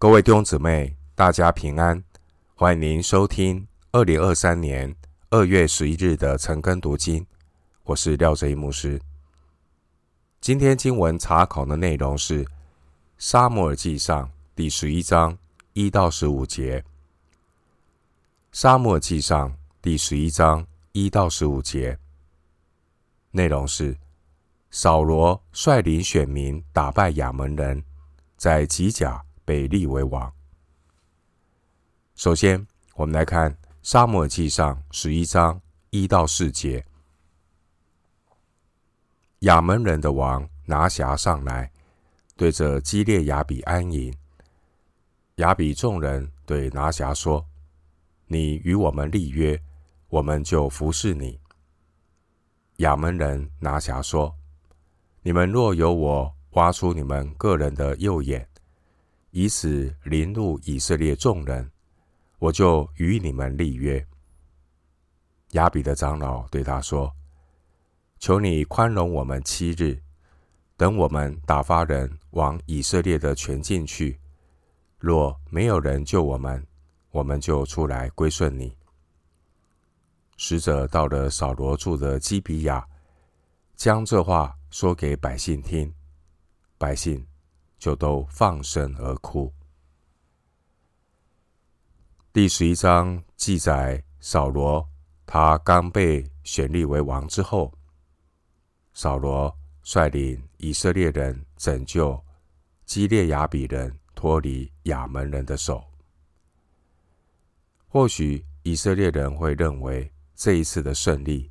各位弟兄姊妹，大家平安！欢迎您收听二零二三年二月十一日的晨更读经。我是廖哲一牧师。今天经文查考的内容是《撒母耳记上》第十一章一到十五节。《撒母耳记上》第十一章一到十五节内容是：扫罗率领选民打败亚扪人，在吉甲。被立为王。首先，我们来看《撒母耳记上》十一章一到四节。亚门人的王拿辖上来，对着基列雅比安营。雅比众人对拿辖说：“你与我们立约，我们就服侍你。”亚门人拿辖说：“你们若有我挖出你们个人的右眼。”以此凌辱以色列众人，我就与你们立约。雅比的长老对他说：“求你宽容我们七日，等我们打发人往以色列的全境去。若没有人救我们，我们就出来归顺你。”使者到了扫罗住的基比亚，将这话说给百姓听，百姓。就都放声而哭。第十一章记载扫罗，他刚被选立为王之后，扫罗率领以色列人拯救基列雅比人脱离亚门人的手。或许以色列人会认为这一次的胜利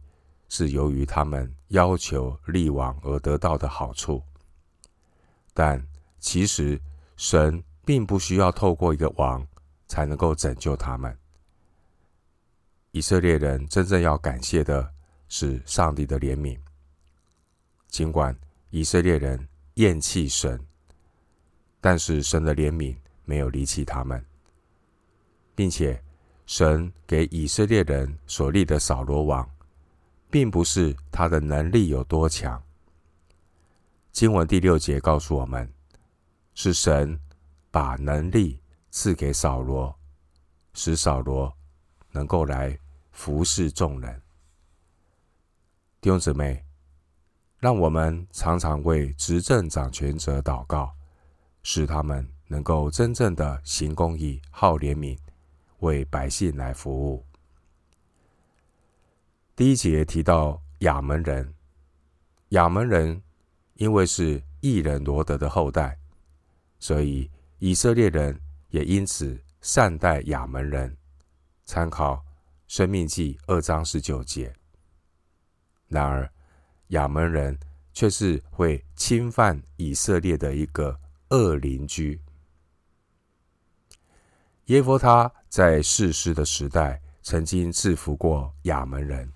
是由于他们要求立王而得到的好处，但其实，神并不需要透过一个王才能够拯救他们。以色列人真正要感谢的是上帝的怜悯。尽管以色列人厌弃神，但是神的怜悯没有离弃他们，并且神给以色列人所立的扫罗王，并不是他的能力有多强。经文第六节告诉我们。是神把能力赐给扫罗，使扫罗能够来服侍众人。弟兄姊妹，让我们常常为执政掌权者祷告，使他们能够真正的行公义、好怜悯，为百姓来服务。第一节提到亚门人，亚门人因为是异人罗德的后代。所以以色列人也因此善待亚门人。参考《生命记》二章十九节。然而，亚门人却是会侵犯以色列的一个恶邻居。耶佛他在世师的时代曾经制服过亚门人。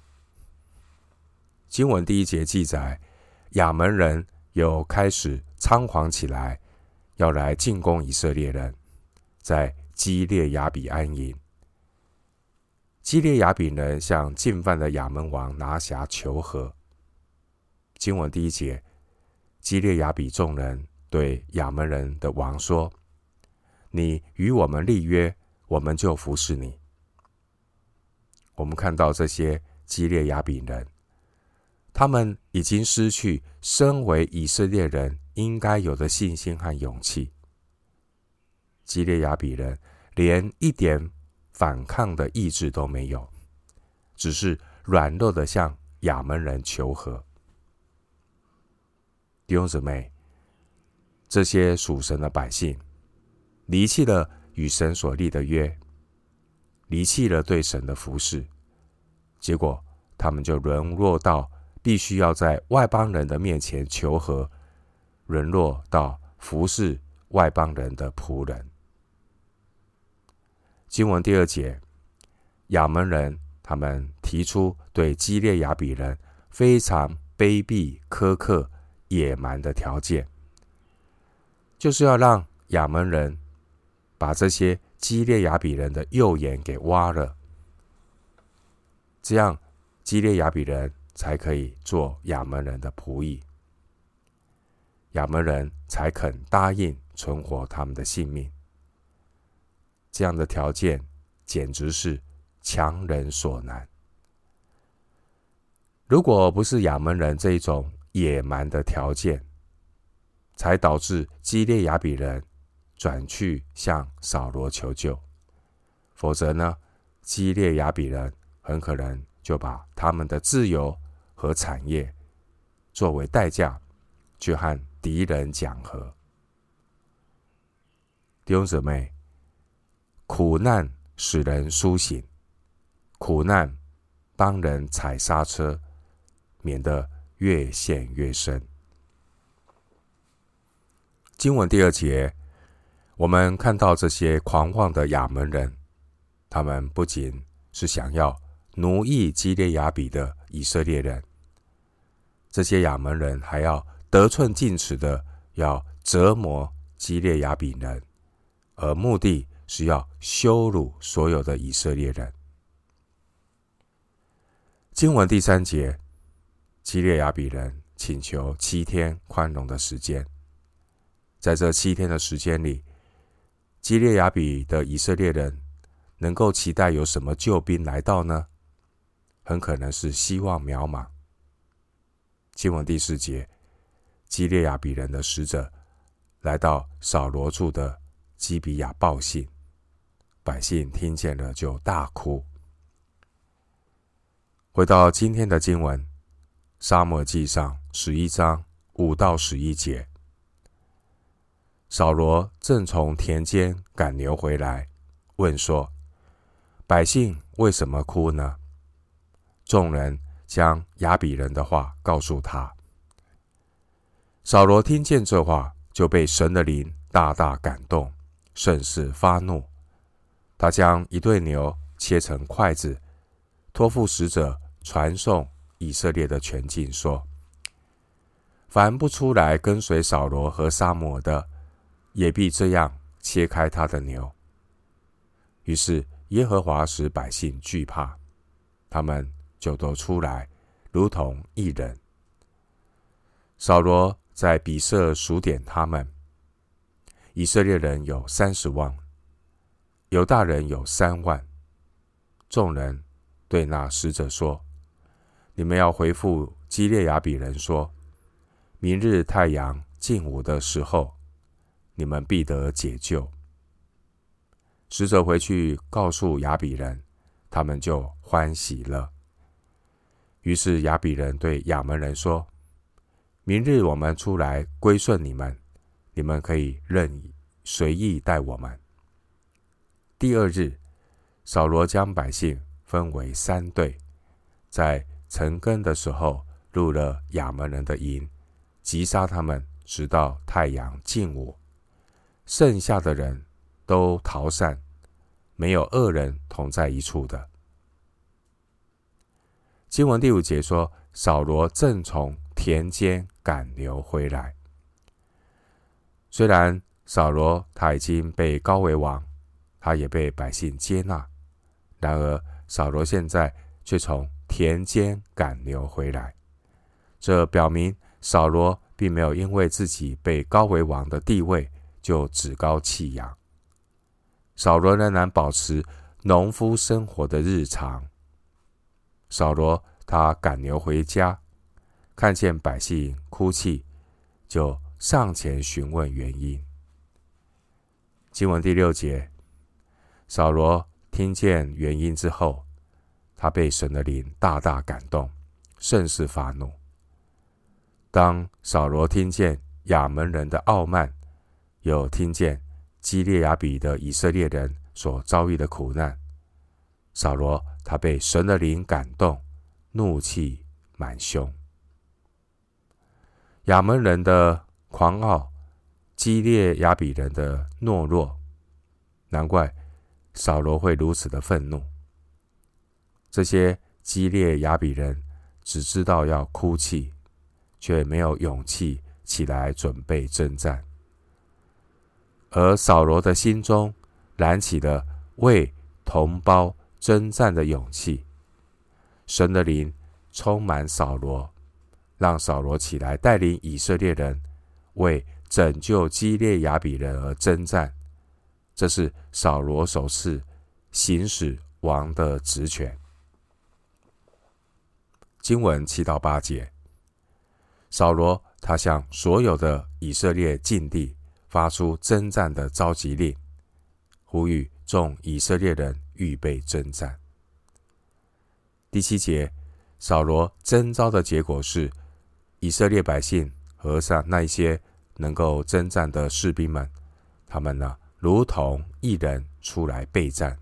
经文第一节记载，亚门人又开始猖狂起来。要来进攻以色列人，在基列雅比安营。基列雅比人向进犯的亚扪王拿辖求和。经文第一节，基列雅比众人对亚扪人的王说：“你与我们立约，我们就服侍你。”我们看到这些基列雅比人，他们已经失去身为以色列人。应该有的信心和勇气。基列雅比人连一点反抗的意志都没有，只是软弱的向亚门人求和。弟兄姊妹，这些属神的百姓离弃了与神所立的约，离弃了对神的服侍，结果他们就沦落到必须要在外邦人的面前求和。沦落到服侍外邦人的仆人。经文第二节，亚门人他们提出对基列雅比人非常卑鄙、苛刻、野蛮的条件，就是要让亚门人把这些基列雅比人的右眼给挖了，这样基列雅比人才可以做亚门人的仆役。亚扪人才肯答应存活他们的性命。这样的条件简直是强人所难。如果不是亚扪人这一种野蛮的条件，才导致基列雅比人转去向扫罗求救，否则呢，基列雅比人很可能就把他们的自由和产业作为代价，去和敌人讲和。弟兄姊妹，苦难使人苏醒，苦难帮人踩刹车。免得越陷越深。经文第二节，我们看到这些狂妄的亚门人，他们不仅是想要奴役基列雅比的以色列人，这些亚门人还要得寸进尺的要折磨基列雅比人，而目的是要羞辱所有的以色列人。经文第三节。基列雅比人请求七天宽容的时间，在这七天的时间里，基列雅比的以色列人能够期待有什么救兵来到呢？很可能是希望渺茫。经文第四节，基列雅比人的使者来到扫罗住的基比亚报信，百姓听见了就大哭。回到今天的经文。撒母耳记上十一章五到十一节，扫罗正从田间赶牛回来，问说：“百姓为什么哭呢？”众人将亚比人的话告诉他。扫罗听见这话，就被神的灵大大感动，甚是发怒。他将一对牛切成筷子，托付使者传送。以色列的全境说：“凡不出来跟随扫罗和撒母耳的，也必这样切开他的牛。”于是耶和华使百姓惧怕，他们就都出来，如同一人。扫罗在比色数点他们，以色列人有三十万，犹大人有三万。众人对那使者说。你们要回复基列雅比人说：明日太阳近午的时候，你们必得解救。使者回去告诉雅比人，他们就欢喜了。于是雅比人对亚门人说：明日我们出来归顺你们，你们可以任意随意待我们。第二日，扫罗将百姓分为三队，在晨更的时候，入了亚扪人的营，击杀他们，直到太阳近午。剩下的人都逃散，没有二人同在一处的。经文第五节说，扫罗正从田间赶牛回来。虽然扫罗他已经被高为王，他也被百姓接纳，然而扫罗现在却从田间赶牛回来，这表明扫罗并没有因为自己被高为王的地位就趾高气扬。扫罗仍然保持农夫生活的日常。扫罗他赶牛回家，看见百姓哭泣，就上前询问原因。经文第六节，扫罗听见原因之后。他被神的灵大大感动，甚是发怒。当扫罗听见亚门人的傲慢，又听见基列雅比的以色列人所遭遇的苦难，扫罗他被神的灵感动，怒气满胸。亚门人的狂傲，基列雅比人的懦弱，难怪扫罗会如此的愤怒。这些基列雅比人只知道要哭泣，却没有勇气起来准备征战。而扫罗的心中燃起了为同胞征战的勇气，神的灵充满扫罗，让扫罗起来带领以色列人为拯救基列雅比人而征战，这是扫罗首次行使王的职权。经文七到八节，扫罗他向所有的以色列境地发出征战的召集令，呼吁众以色列人预备征战。第七节，扫罗征召的结果是，以色列百姓和上那些能够征战的士兵们，他们呢，如同一人出来备战。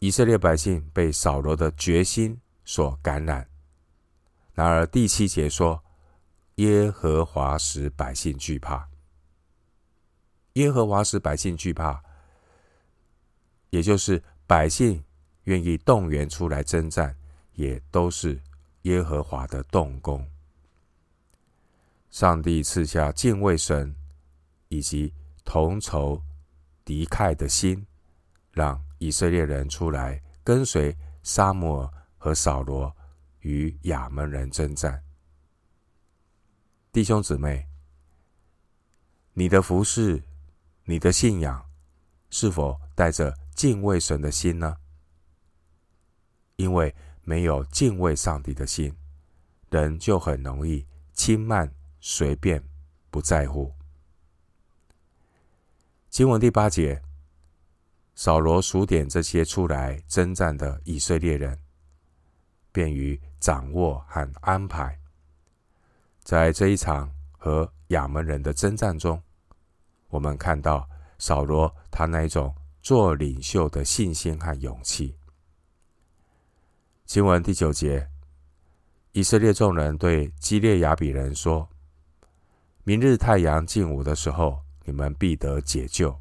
以色列百姓被扫罗的决心所感染。然而第七节说，耶和华使百姓惧怕。耶和华使百姓惧怕，也就是百姓愿意动员出来征战，也都是耶和华的动工。上帝赐下敬畏神以及同仇敌忾的心，让以色列人出来跟随撒母耳和扫罗与亚门人征战。弟兄姊妹，你的服饰。你的信仰是否带着敬畏神的心呢？因为没有敬畏上帝的心，人就很容易轻慢、随便、不在乎。经文第八节，扫罗数点这些出来征战的以色列人，便于掌握和安排。在这一场和亚门人的征战中。我们看到扫罗他那一种做领袖的信心和勇气。经文第九节，以色列众人对基列雅比人说：“明日太阳近午的时候，你们必得解救。”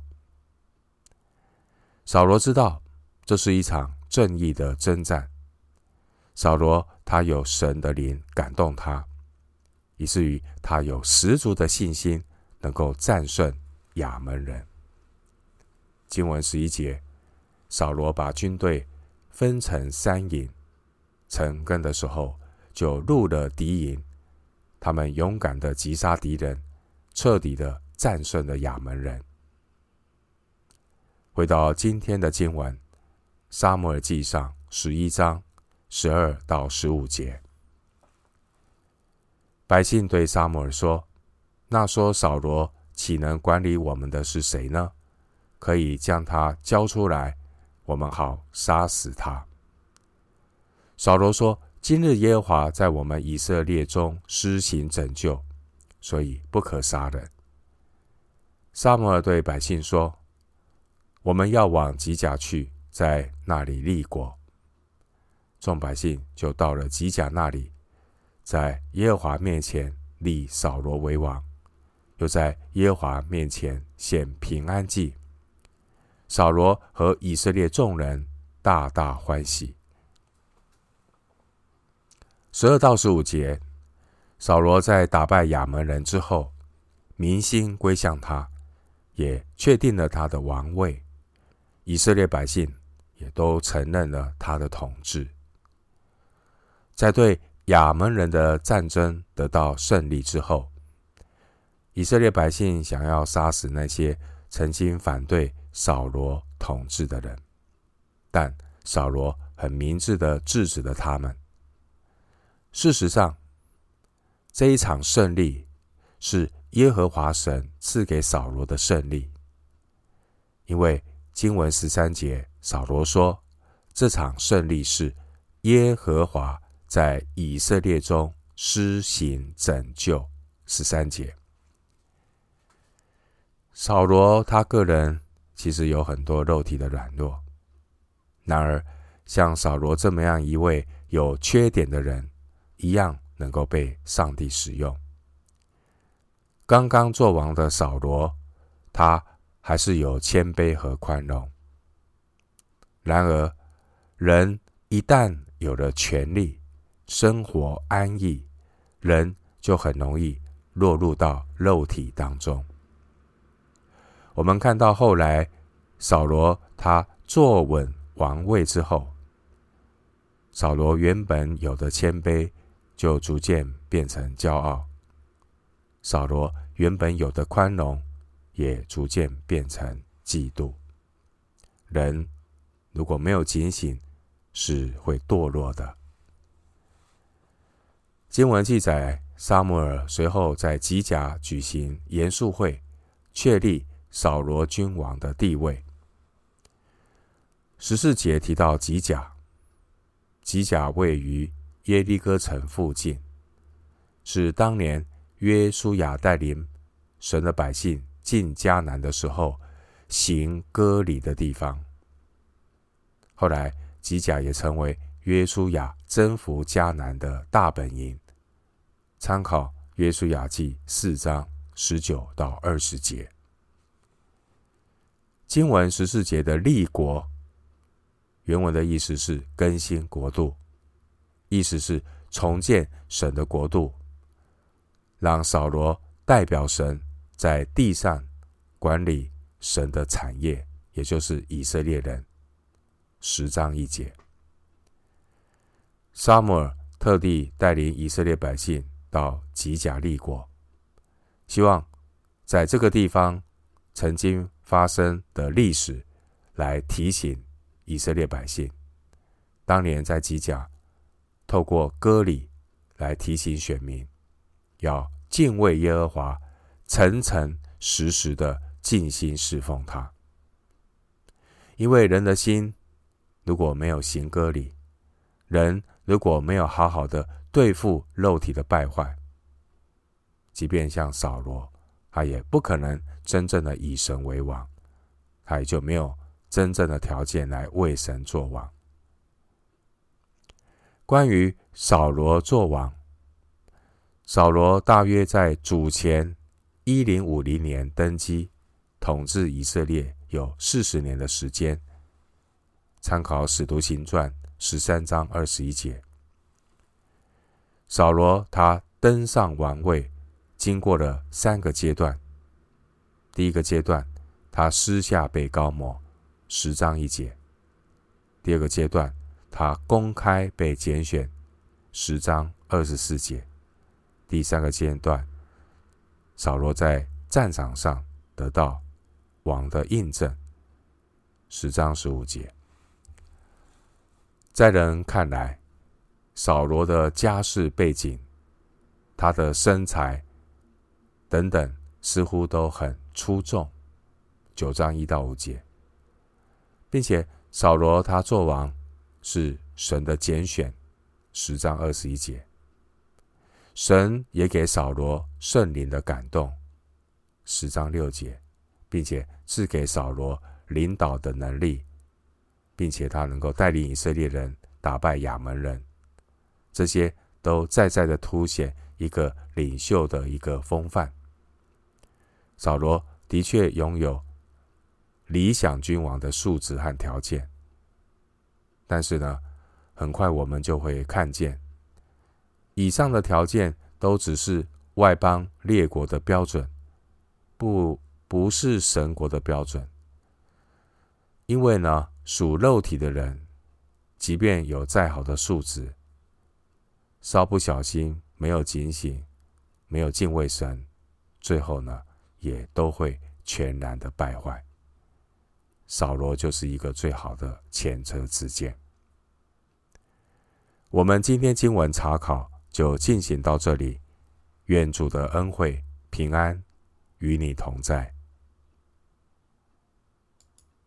扫罗知道这是一场正义的征战。扫罗他有神的灵感动他，以至于他有十足的信心，能够战胜。亚扪人。经文十一节，扫罗把军队分成三营，晨更的时候就入了敌营，他们勇敢的击杀敌人，彻底的战胜了亚门人。回到今天的经文，撒母耳记上十一章十二到十五节，百姓对撒母耳说：“那说扫罗。”岂能管理我们的是谁呢？可以将他交出来，我们好杀死他。扫罗说：“今日耶和华在我们以色列中施行拯救，所以不可杀人。”撒母耳对百姓说：“我们要往吉甲去，在那里立国。”众百姓就到了吉甲那里，在耶和华面前立扫罗为王。又在耶和华面前献平安祭，扫罗和以色列众人大大欢喜。十二到十五节，扫罗在打败亚扪人之后，民心归向他，也确定了他的王位。以色列百姓也都承认了他的统治。在对亚扪人的战争得到胜利之后，以色列百姓想要杀死那些曾经反对扫罗统治的人，但扫罗很明智的制止了他们。事实上，这一场胜利是耶和华神赐给扫罗的胜利，因为经文十三节，扫罗说这场胜利是耶和华在以色列中施行拯救。十三节。扫罗他个人其实有很多肉体的软弱，然而像扫罗这么样一位有缺点的人，一样能够被上帝使用。刚刚做王的扫罗，他还是有谦卑和宽容。然而，人一旦有了权力，生活安逸，人就很容易落入到肉体当中。我们看到后来，扫罗他坐稳王位之后，扫罗原本有的谦卑，就逐渐变成骄傲；扫罗原本有的宽容，也逐渐变成嫉妒。人如果没有警醒，是会堕落的。经文记载，撒母耳随后在吉甲举行严肃会，确立扫罗君王的地位。十四节提到吉甲，吉甲位于耶利哥城附近，是当年约书亚带领神的百姓进迦南的时候行割礼的地方。后来，吉甲也成为约书亚征服迦南的大本营。参考约书亚记四章十九到二十节。经文十四节的立国，原文的意思是更新国度，意思是重建神的国度，让扫罗代表神在地上管理神的产业，也就是以色列人。十章一节，撒母耳特地带领以色列百姓到吉甲立国，希望在这个地方曾经发生的历史来提醒以色列百姓，当年在吉甲透过割礼来提醒选民，要敬畏耶和华，诚诚实实的尽心侍奉他，因为人的心。如果没有行割礼，人如果没有好好的对付肉体的败坏，即便像扫罗，他也不可能真正的以神为王，他也就没有真正的条件来为神作王。关于扫罗作王，扫罗大约在主前一零五零年登基，统治以色列有四十年的时间。参考《使徒行传》十三章二十一节，扫罗他登上王位，经过了三个阶段。第一个阶段，他私下被膏抹，十章一节；第二个阶段，他公开被拣选，十章二十四节；第三个阶段，扫罗在战场上得到王的印证，十章十五节。在人看来，扫罗的家世背景、他的身材等等，似乎都很出众。九章一到五节，并且扫罗他做王是神的拣选。十章二十一节，神也给扫罗圣灵的感动。十章六节，并且赐给扫罗领导的能力。并且他能够带领以色列人打败亚扪人，这些都再再的凸显一个领袖的一个风范。扫罗的确拥有理想君王的素质和条件，但是呢，很快我们就会看见，以上的条件都只是外邦列国的标准，不不是神国的标准，因为呢。属肉体的人，即便有再好的素质，稍不小心，没有警醒，没有敬畏神，最后呢，也都会全然的败坏。扫罗就是一个最好的前车之鉴。我们今天经文查考就进行到这里，愿主的恩惠平安与你同在。